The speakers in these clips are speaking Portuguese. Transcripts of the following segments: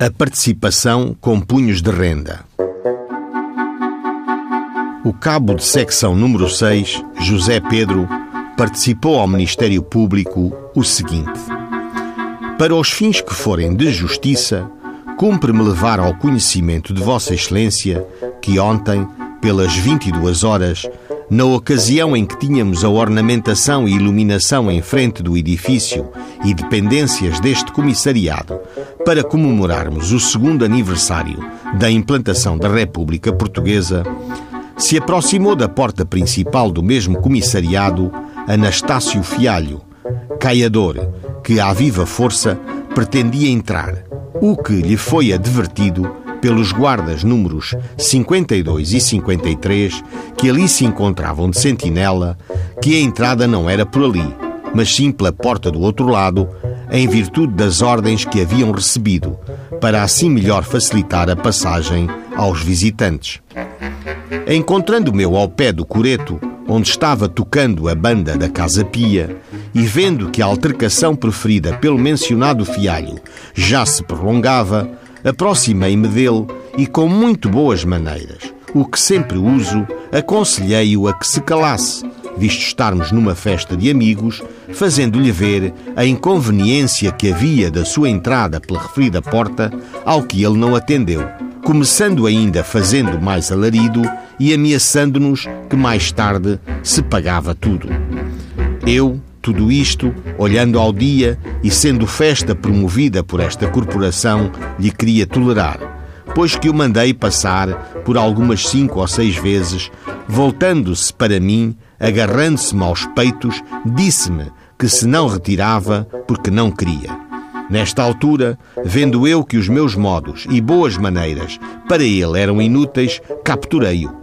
A participação com punhos de renda. O cabo de secção número 6, José Pedro, participou ao Ministério Público o seguinte: Para os fins que forem de justiça, cumpre-me levar ao conhecimento de Vossa Excelência que ontem, pelas 22 horas, na ocasião em que tínhamos a ornamentação e iluminação em frente do edifício e dependências deste comissariado para comemorarmos o segundo aniversário da implantação da República Portuguesa, se aproximou da porta principal do mesmo comissariado Anastácio Fialho, caiador, que à viva força pretendia entrar, o que lhe foi advertido pelos guardas números 52 e 53 que ali se encontravam de sentinela que a entrada não era por ali, mas sim pela porta do outro lado, em virtude das ordens que haviam recebido, para assim melhor facilitar a passagem aos visitantes. Encontrando-me ao pé do coreto, onde estava tocando a banda da Casa Pia, e vendo que a altercação preferida pelo mencionado fialho já se prolongava, aproximei-me dele e, com muito boas maneiras, o que sempre uso, aconselhei-o a que se calasse, visto estarmos numa festa de amigos, fazendo-lhe ver a inconveniência que havia da sua entrada pela referida porta, ao que ele não atendeu, começando ainda fazendo mais alarido e ameaçando-nos que mais tarde se pagava tudo. Eu, tudo isto, olhando ao dia e sendo festa promovida por esta corporação, lhe queria tolerar, pois que o mandei passar por algumas cinco ou seis vezes, voltando-se para mim, agarrando-se-me aos peitos, disse-me que se não retirava porque não queria. Nesta altura, vendo eu que os meus modos e boas maneiras para ele eram inúteis, capturei-o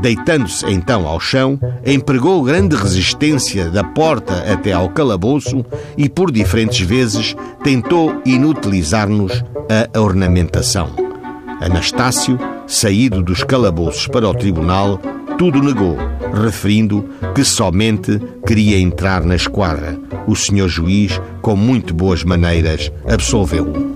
Deitando-se então ao chão, empregou grande resistência da porta até ao calabouço e por diferentes vezes tentou inutilizar-nos a ornamentação. Anastácio, saído dos calabouços para o tribunal, tudo negou, referindo que somente queria entrar na esquadra. O senhor juiz, com muito boas maneiras, absolveu-o.